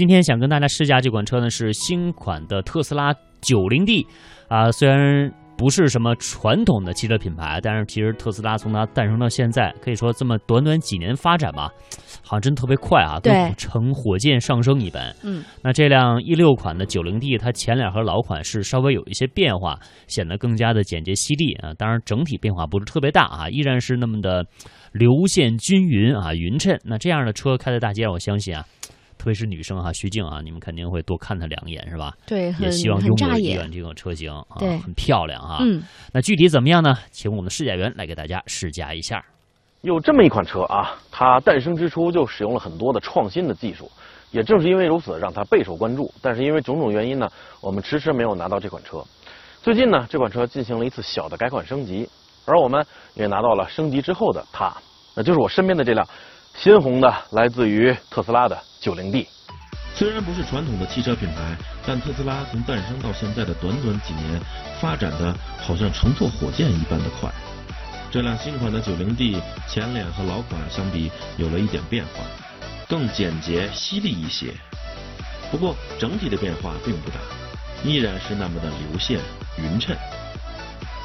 今天想跟大家试驾这款车呢，是新款的特斯拉九零 D，啊，虽然。不是什么传统的汽车品牌，但是其实特斯拉从它诞生到现在，可以说这么短短几年发展吧，好像真特别快啊，对，呈火箭上升一般。嗯，那这辆一六款的九零 D，它前脸和老款是稍微有一些变化，显得更加的简洁犀利啊。当然整体变化不是特别大啊，依然是那么的流线均匀啊，匀称。那这样的车开在大街上，我相信啊。特别是女生哈，徐静啊，你们肯定会多看她两眼是吧？对，也希望拥有一款这种车型啊，很漂亮啊。嗯，那具体怎么样呢？请我们的试驾员来给大家试驾一下。有这么一款车啊，它诞生之初就使用了很多的创新的技术，也正是因为如此，让它备受关注。但是因为种种原因呢，我们迟迟没有拿到这款车。最近呢，这款车进行了一次小的改款升级，而我们也拿到了升级之后的它，那就是我身边的这辆鲜红的，来自于特斯拉的 90D。虽然不是传统的汽车品牌，但特斯拉从诞生到现在的短短几年，发展的好像乘坐火箭一般的快。这辆新款的 90D 前脸和老款相比有了一点变化，更简洁犀利一些。不过整体的变化并不大，依然是那么的流线匀称。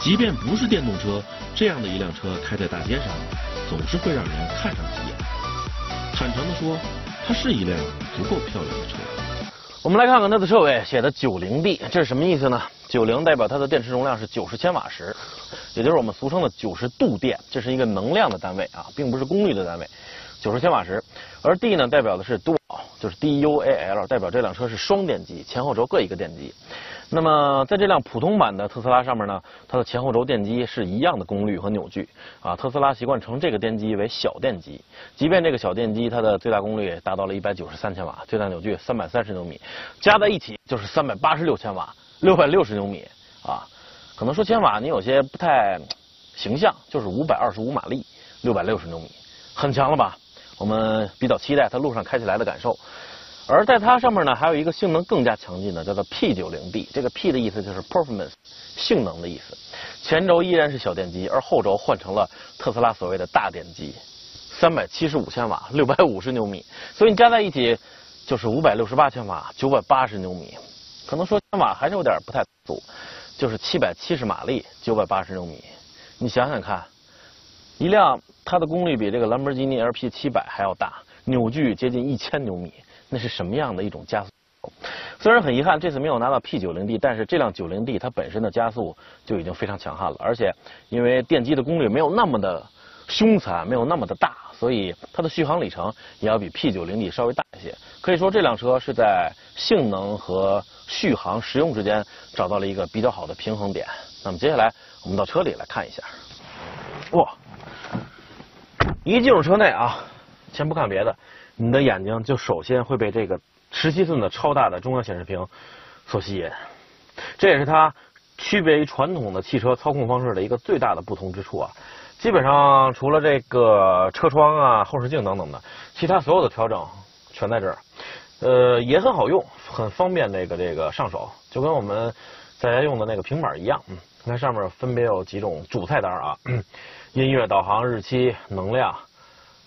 即便不是电动车，这样的一辆车开在大街上，总是会让人看上几眼。坦诚地说。它是一辆足够漂亮的车。我们来看看它的车尾写的 90D，这是什么意思呢？90代表它的电池容量是90千瓦时，也就是我们俗称的90度电，这是一个能量的单位啊，并不是功率的单位。90千瓦时，而 D 呢代表的是 Dual，就是 D-U-A-L，代表这辆车是双电机，前后轴各一个电机。那么在这辆普通版的特斯拉上面呢，它的前后轴电机是一样的功率和扭矩啊。特斯拉习惯称这个电机为小电机，即便这个小电机它的最大功率达到了一百九十三千瓦，最大扭矩三百三十牛米，加在一起就是三百八十六千瓦，六百六十牛米啊。可能说千瓦你有些不太形象，就是五百二十五马力，六百六十牛米，很强了吧？我们比较期待它路上开起来的感受。而在它上面呢，还有一个性能更加强劲的，叫做 P90D。这个 P 的意思就是 performance，性能的意思。前轴依然是小电机，而后轴换成了特斯拉所谓的大电机，三百七十五千瓦，六百五十牛米。所以你加在一起就是五百六十八千瓦，九百八十牛米。可能说千瓦还是有点不太足，就是七百七十马力，九百八十牛米。你想想看，一辆它的功率比这个兰博基尼 LP 七百还要大，扭矩接近一千牛米。那是什么样的一种加速？虽然很遗憾这次没有拿到 P90D，但是这辆 90D 它本身的加速就已经非常强悍了，而且因为电机的功率没有那么的凶残，没有那么的大，所以它的续航里程也要比 P90D 稍微大一些。可以说这辆车是在性能和续航实用之间找到了一个比较好的平衡点。那么接下来我们到车里来看一下。哇！一进入车内啊，先不看别的。你的眼睛就首先会被这个十七寸的超大的中央显示屏所吸引，这也是它区别于传统的汽车操控方式的一个最大的不同之处啊。基本上除了这个车窗啊、后视镜等等的，其他所有的调整全在这儿。呃，也很好用，很方便那个这个上手，就跟我们在家用的那个平板一样。嗯，你看上面分别有几种主菜单啊，音乐、导航、日期、能量、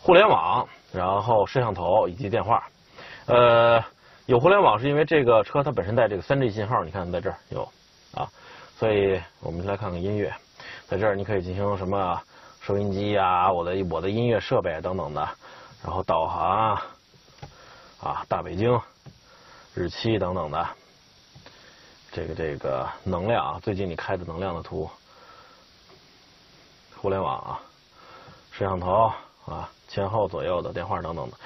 互联网。然后摄像头以及电话，呃，有互联网是因为这个车它本身带这个 3G 信号，你看在这儿有啊，所以我们来看看音乐，在这儿你可以进行什么收音机啊，我的我的音乐设备等等的，然后导航啊，大北京日期等等的，这个这个能量最近你开的能量的图，互联网啊，摄像头啊。前后左右的电话等等的，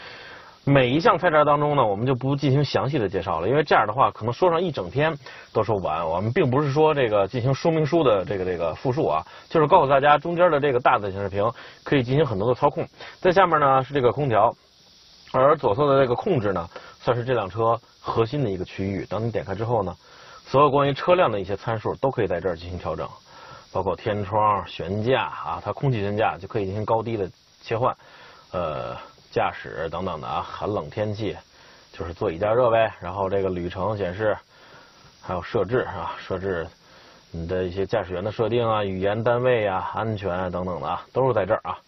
每一项菜单当中呢，我们就不进行详细的介绍了，因为这样的话可能说上一整天都说不完。我们并不是说这个进行说明书的这个这个复述啊，就是告诉大家中间的这个大的显示屏可以进行很多的操控，在下面呢是这个空调，而左侧的这个控制呢，算是这辆车核心的一个区域。当你点开之后呢，所有关于车辆的一些参数都可以在这儿进行调整，包括天窗、悬架啊，它空气悬架就可以进行高低的切换。呃，驾驶等等的啊，寒冷天气就是座椅加热呗。然后这个旅程显示，还有设置啊，设置你的一些驾驶员的设定啊，语言单位啊，安全啊等等的啊，都是在这儿啊，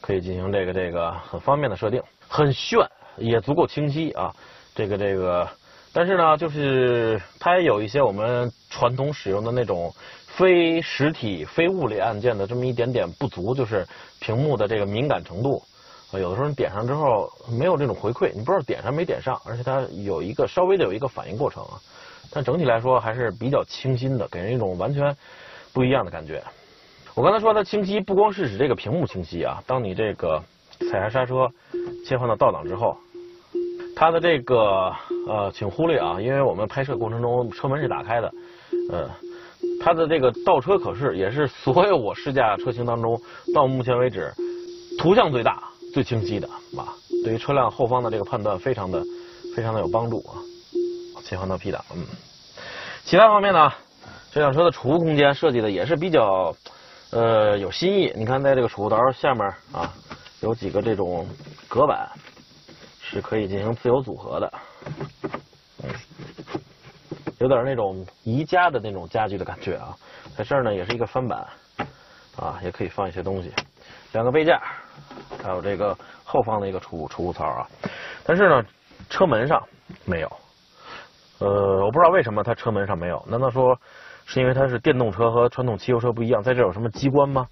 可以进行这个这个很方便的设定，很炫，也足够清晰啊。这个这个，但是呢，就是它也有一些我们传统使用的那种非实体、非物理按键的这么一点点不足，就是屏幕的这个敏感程度。啊，有的时候你点上之后没有这种回馈，你不知道点上没点上，而且它有一个稍微的有一个反应过程啊。但整体来说还是比较清新的，给人一种完全不一样的感觉。我刚才说它清晰，不光是指这个屏幕清晰啊，当你这个踩下刹车，切换到倒档之后，它的这个呃，请忽略啊，因为我们拍摄过程中车门是打开的，呃，它的这个倒车可视也是所有我试驾车型当中到目前为止图像最大。最清晰的啊，对于车辆后方的这个判断非常的非常的有帮助啊。切换到 P 档，嗯。其他方面呢，这辆车的储物空间设计的也是比较呃有新意。你看，在这个储物槽下面啊，有几个这种隔板，是可以进行自由组合的，有点那种宜家的那种家具的感觉啊。在这儿呢，也是一个翻板啊，也可以放一些东西。两个杯架。还有这个后方的一个储物储物槽啊，但是呢，车门上没有。呃，我不知道为什么它车门上没有？难道说是因为它是电动车和传统汽油车不一样，在这有什么机关吗？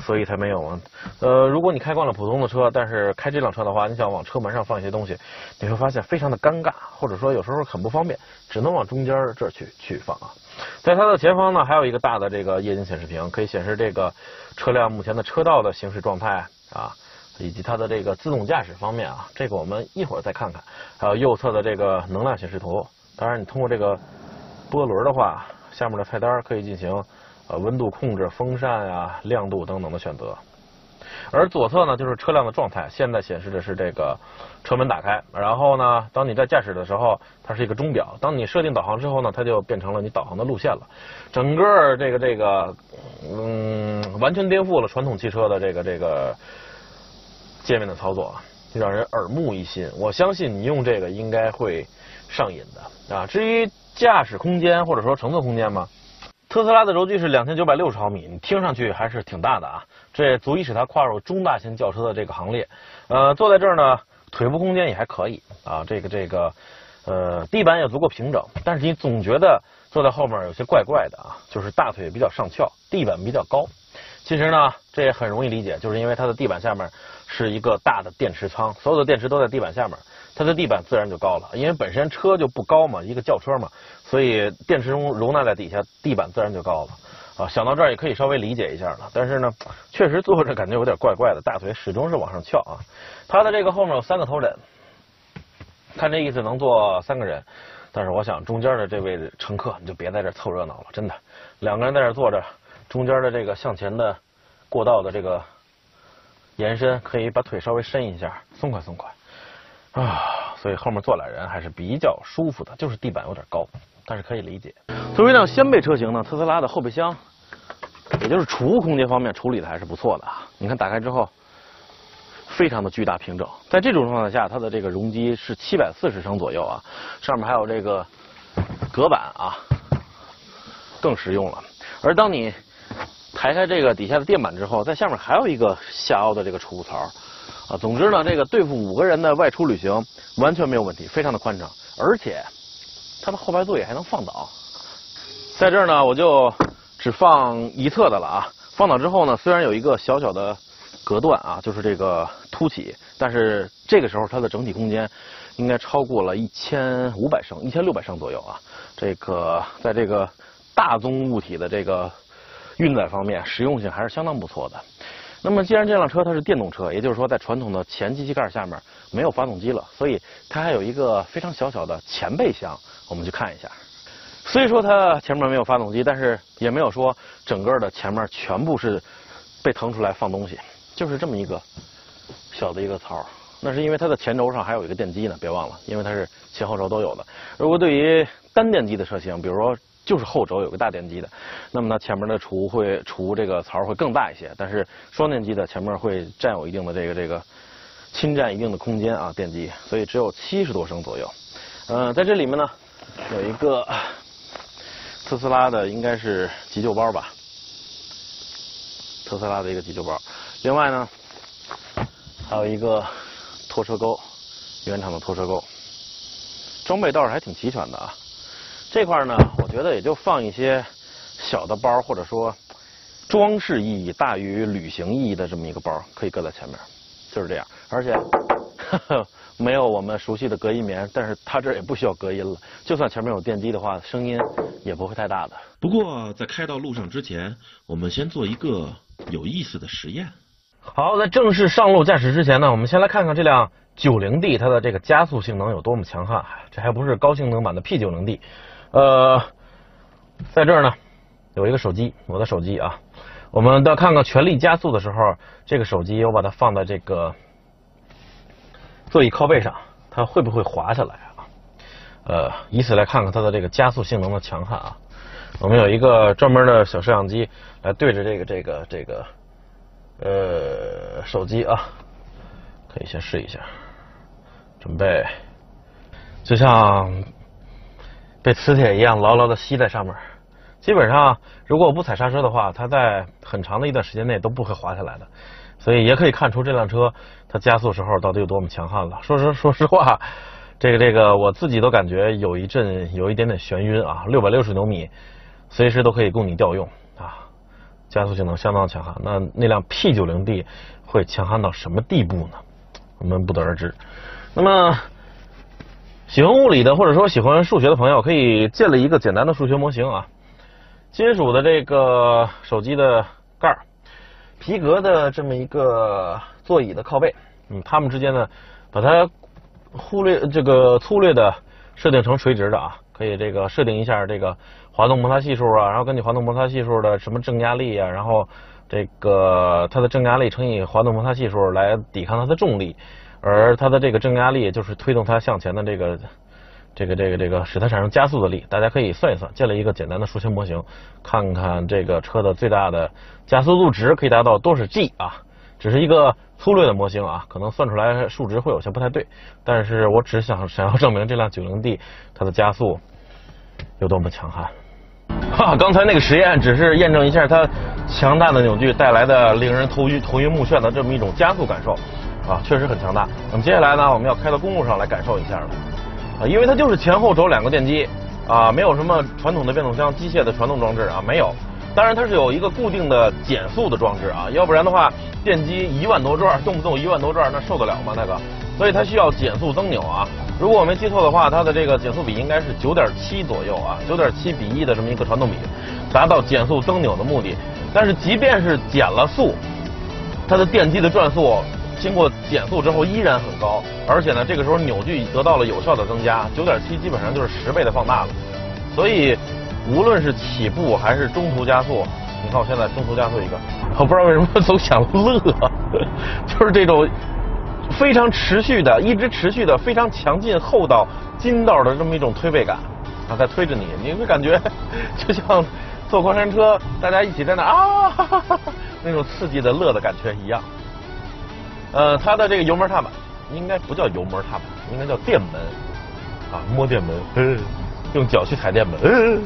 所以才没有吗？呃，如果你开惯了普通的车，但是开这辆车的话，你想往车门上放一些东西，你会发现非常的尴尬，或者说有时候很不方便，只能往中间这去去放啊。在它的前方呢，还有一个大的这个液晶显示屏，可以显示这个车辆目前的车道的行驶状态啊。以及它的这个自动驾驶方面啊，这个我们一会儿再看看。还有右侧的这个能量显示图，当然你通过这个波轮的话，下面的菜单可以进行呃温度控制、风扇啊、亮度等等的选择。而左侧呢就是车辆的状态，现在显示的是这个车门打开，然后呢，当你在驾驶的时候，它是一个钟表。当你设定导航之后呢，它就变成了你导航的路线了。整个这个这个嗯，完全颠覆了传统汽车的这个这个。界面的操作啊，让人耳目一新。我相信你用这个应该会上瘾的啊。至于驾驶空间或者说乘坐空间嘛，特斯拉的轴距是两千九百六十毫米，你听上去还是挺大的啊。这也足以使它跨入中大型轿车的这个行列。呃，坐在这儿呢，腿部空间也还可以啊。这个这个呃，地板也足够平整，但是你总觉得坐在后面有些怪怪的啊，就是大腿比较上翘，地板比较高。其实呢，这也很容易理解，就是因为它的地板下面是一个大的电池仓，所有的电池都在地板下面，它的地板自然就高了。因为本身车就不高嘛，一个轿车嘛，所以电池容容纳在底下，地板自然就高了。啊，想到这儿也可以稍微理解一下了。但是呢，确实坐着感觉有点怪怪的，大腿始终是往上翘啊。它的这个后面有三个头枕，看这意思能坐三个人，但是我想中间的这位乘客你就别在这凑热闹了，真的，两个人在这坐着。中间的这个向前的过道的这个延伸，可以把腿稍微伸一下，松快松快啊，所以后面坐俩人还是比较舒服的，就是地板有点高，但是可以理解。作为一辆掀背车型呢，特斯拉的后备箱，也就是储物空间方面处理的还是不错的啊。你看打开之后，非常的巨大平整，在这种状态下，它的这个容积是七百四十升左右啊，上面还有这个隔板啊，更实用了。而当你抬开这个底下的垫板之后，在下面还有一个下凹的这个储物槽，啊，总之呢，这个对付五个人的外出旅行完全没有问题，非常的宽敞，而且它的后排座椅还能放倒。在这儿呢，我就只放一侧的了啊。放倒之后呢，虽然有一个小小的隔断啊，就是这个凸起，但是这个时候它的整体空间应该超过了一千五百升，一千六百升左右啊。这个在这个大宗物体的这个。运载方面实用性还是相当不错的。那么，既然这辆车它是电动车，也就是说在传统的前机器盖下面没有发动机了，所以它还有一个非常小小的前备箱，我们去看一下。虽说它前面没有发动机，但是也没有说整个的前面全部是被腾出来放东西，就是这么一个小的一个槽。那是因为它的前轴上还有一个电机呢，别忘了，因为它是前后轴都有的。如果对于单电机的车型，比如说。就是后轴有个大电机的，那么它前面的储物会储物这个槽会更大一些，但是双电机的前面会占有一定的这个这个侵占一定的空间啊电机，所以只有七十多升左右。嗯，在这里面呢有一个特斯拉的应该是急救包吧，特斯拉的一个急救包。另外呢还有一个拖车钩，原厂的拖车钩。装备倒是还挺齐全的啊。这块呢，我觉得也就放一些小的包，或者说装饰意义大于旅行意义的这么一个包，可以搁在前面，就是这样。而且呵 呵没有我们熟悉的隔音棉，但是它这儿也不需要隔音了。就算前面有电机的话，声音也不会太大的。不过在开到路上之前，我们先做一个有意思的实验。好，在正式上路驾驶之前呢，我们先来看看这辆 90D 它的这个加速性能有多么强悍。这还不是高性能版的 P90D。呃，在这儿呢有一个手机，我的手机啊。我们到看看全力加速的时候，这个手机我把它放在这个座椅靠背上，它会不会滑下来啊？呃，以此来看看它的这个加速性能的强悍啊。我们有一个专门的小摄像机来对着这个这个这个呃手机啊，可以先试一下，准备，就像被磁铁一样牢牢的吸在上面。基本上，如果我不踩刹车的话，它在很长的一段时间内都不会滑下来的。所以也可以看出这辆车它加速时候到底有多么强悍了。说实说实话，这个这个我自己都感觉有一阵有一点点眩晕啊。六百六十牛米，随时都可以供你调用啊，加速性能相当强悍。那那辆 P 九零 D 会强悍到什么地步呢？我们不得而知。那么，喜欢物理的或者说喜欢数学的朋友，可以建立一个简单的数学模型啊。金属的这个手机的盖儿。皮革的这么一个座椅的靠背，嗯，它们之间呢，把它忽略这个粗略的设定成垂直的啊，可以这个设定一下这个滑动摩擦系数啊，然后根据滑动摩擦系数的什么正压力啊，然后这个它的正压力乘以滑动摩擦系数来抵抗它的重力，而它的这个正压力就是推动它向前的这个。这个这个这个使它产生加速的力，大家可以算一算，建立一个简单的数学模型，看看这个车的最大的加速度值可以达到多少 G 啊？只是一个粗略的模型啊，可能算出来数值会有些不太对，但是我只想想要证明这辆 90D 它的加速有多么强悍。哈，刚才那个实验只是验证一下它强大的扭矩带来的令人头晕头晕目眩的这么一种加速感受啊，确实很强大。那么接下来呢，我们要开到公路上来感受一下了。啊，因为它就是前后轴两个电机，啊，没有什么传统的变速箱机械的传动装置啊，没有。当然它是有一个固定的减速的装置啊，要不然的话，电机一万多转，动不动一万多转，那受得了吗？那个，所以它需要减速增扭啊。如果我没记错的话，它的这个减速比应该是九点七左右啊，九点七比一的这么一个传动比，达到减速增扭的目的。但是即便是减了速，它的电机的转速。经过减速之后依然很高，而且呢，这个时候扭矩得到了有效的增加，九点七基本上就是十倍的放大了。所以，无论是起步还是中途加速，你看我现在中途加速一个，我不知道为什么总想乐，就是这种非常持续的、一直持续的、非常强劲厚道筋道的这么一种推背感啊，在推着你，你会感觉 就像坐过山车，大家一起在那啊那种刺激的乐的感觉一样。呃，它的这个油门踏板应该不叫油门踏板，应该叫电门啊，摸电门，用脚去踩电门，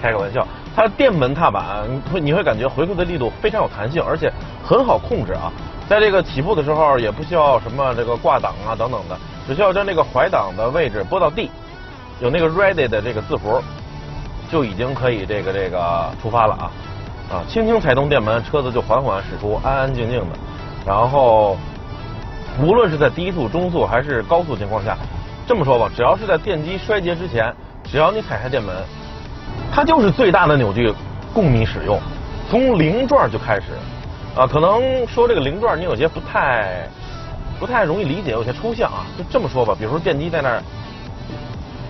开个玩笑。它电门踏板会你会感觉回馈的力度非常有弹性，而且很好控制啊。在这个起步的时候也不需要什么这个挂档啊等等的，只需要将这个怀档的位置拨到 D，有那个 Ready 的这个字符，就已经可以这个这个出发了啊啊，轻轻踩动电门，车子就缓缓驶出，安安静静的。然后，无论是在低速、中速还是高速情况下，这么说吧，只要是在电机衰竭之前，只要你踩下电门，它就是最大的扭矩供你使用，从零转就开始。啊，可能说这个零转你有些不太不太容易理解，有些抽象啊。就这么说吧，比如说电机在那儿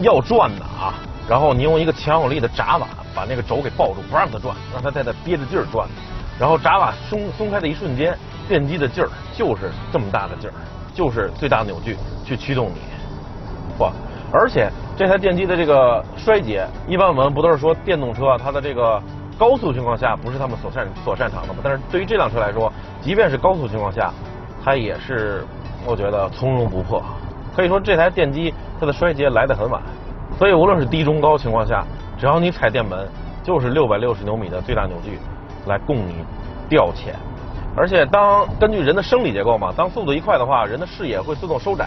要转呢啊，然后你用一个强有力的闸瓦把那个轴给抱住，不让它转，让它在那憋着劲儿转，然后闸瓦松松开的一瞬间。电机的劲儿就是这么大的劲儿，就是最大扭矩去驱动你，嚯！而且这台电机的这个衰竭，一般我们不都是说电动车它的这个高速情况下不是他们所擅所擅长的吗？但是对于这辆车来说，即便是高速情况下，它也是我觉得从容不迫。可以说这台电机它的衰竭来得很晚，所以无论是低中高情况下，只要你踩电门，就是六百六十牛米的最大扭矩来供你调遣。而且，当根据人的生理结构嘛，当速度一快的话，人的视野会自动收窄，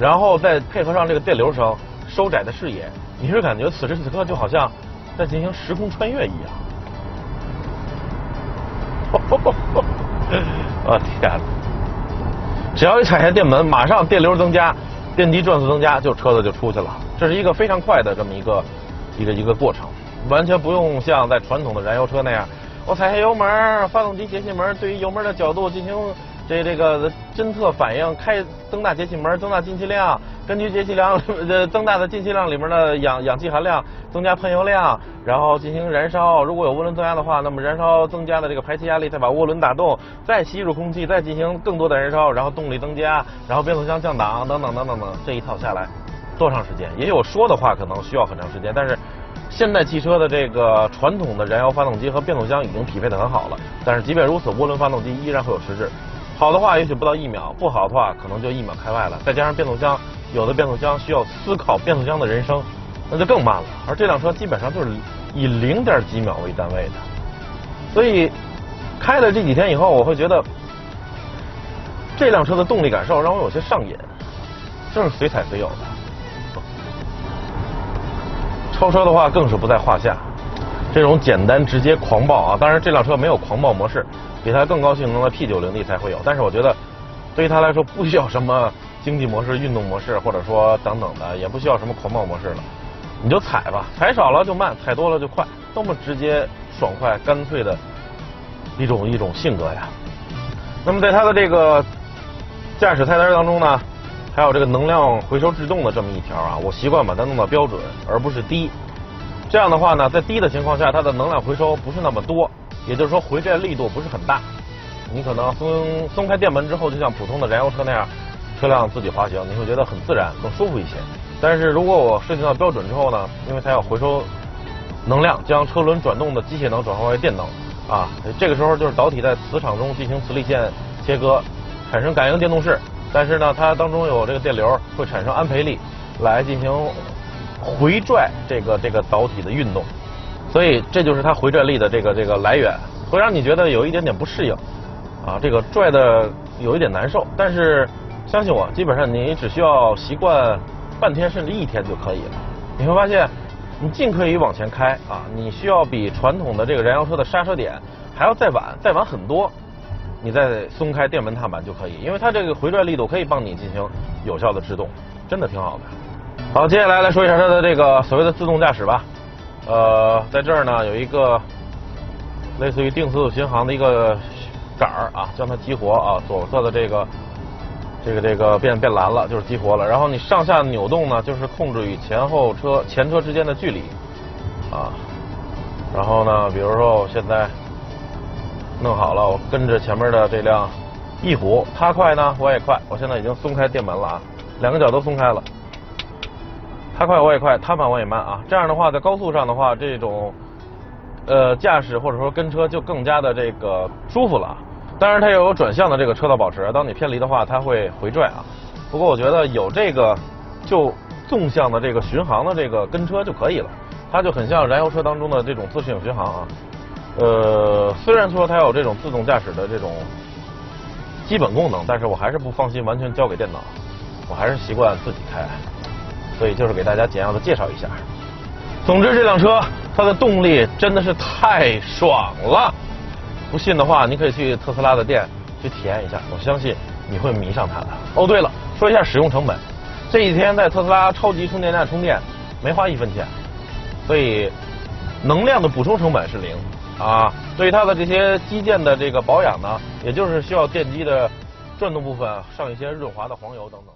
然后再配合上这个电流声，收窄的视野，你是感觉此时此刻就好像在进行时空穿越一样。我 天！只要一踩下电门，马上电流增加，电机转速增加，就车子就出去了。这是一个非常快的这么一个一个一个过程，完全不用像在传统的燃油车那样，我踩下油门，发动机节气门对于油门的角度进行。这这个侦测反应，开增大节气门，增大进气量，根据节气量呃增大的进气量里面的氧氧气含量，增加喷油量，然后进行燃烧。如果有涡轮增压的话，那么燃烧增加的这个排气压力，再把涡轮打动，再吸入空气，再进行更多的燃烧，然后动力增加，然后变速箱降档等等等等等，这一套下来多长时间？也有说的话可能需要很长时间，但是现代汽车的这个传统的燃油发动机和变速箱已经匹配的很好了，但是即便如此，涡轮发动机依然会有迟滞。好的话，也许不到一秒；不好的话，可能就一秒开外了。再加上变速箱，有的变速箱需要思考变速箱的人生，那就更慢了。而这辆车基本上就是以零点几秒为单位的，所以开了这几天以后，我会觉得这辆车的动力感受让我有些上瘾，就是随踩随有的。超车的话更是不在话下，这种简单直接狂暴啊！当然，这辆车没有狂暴模式。比它更高性能的 P90D 才会有，但是我觉得对于它来说不需要什么经济模式、运动模式，或者说等等的，也不需要什么狂暴模式了，你就踩吧，踩少了就慢，踩多了就快，多么直接、爽快、干脆的一种一种性格呀。那么在它的这个驾驶菜单当中呢，还有这个能量回收制动的这么一条啊，我习惯把它弄到标准，而不是低。这样的话呢，在低的情况下，它的能量回收不是那么多。也就是说，回转力度不是很大，你可能松松开电门之后，就像普通的燃油车那样，车辆自己滑行，你会觉得很自然，更舒服一些。但是如果我设定到标准之后呢，因为它要回收能量，将车轮转动的机械能转化为电能啊，这个时候就是导体在磁场中进行磁力线切割，产生感应电动势。但是呢，它当中有这个电流，会产生安培力，来进行回拽这个这个导体的运动。所以这就是它回拽力的这个这个来源，会让你觉得有一点点不适应，啊，这个拽的有一点难受。但是相信我，基本上你只需要习惯半天甚至一天就可以了。你会发现，你尽可以往前开啊，你需要比传统的这个燃油车的刹车点还要再晚，再晚很多，你再松开电门踏板就可以，因为它这个回转力度可以帮你进行有效的制动，真的挺好的。好，接下来来说一下它的这个所谓的自动驾驶吧。呃，在这儿呢有一个类似于定速巡航的一个杆儿啊，将它激活啊，左侧的这个这个这个变变蓝了，就是激活了。然后你上下扭动呢，就是控制与前后车前车之间的距离啊。然后呢，比如说我现在弄好了，我跟着前面的这辆翼虎，它快呢，我也快。我现在已经松开电门了啊，两个脚都松开了。它快我也快，它慢我也慢啊！这样的话，在高速上的话，这种呃驾驶或者说跟车就更加的这个舒服了。当然，它也有转向的这个车道保持，当你偏离的话，它会回拽啊。不过我觉得有这个就纵向的这个巡航的这个跟车就可以了，它就很像燃油车当中的这种自适应巡航啊。呃，虽然说它有这种自动驾驶的这种基本功能，但是我还是不放心完全交给电脑，我还是习惯自己开。所以就是给大家简要的介绍一下。总之，这辆车它的动力真的是太爽了。不信的话，你可以去特斯拉的店去体验一下，我相信你会迷上它的。哦，对了，说一下使用成本。这几天在特斯拉超级充电站充电，没花一分钱，所以能量的补充成本是零啊。对它的这些机件的这个保养呢，也就是需要电机的转动部分上一些润滑的黄油等等。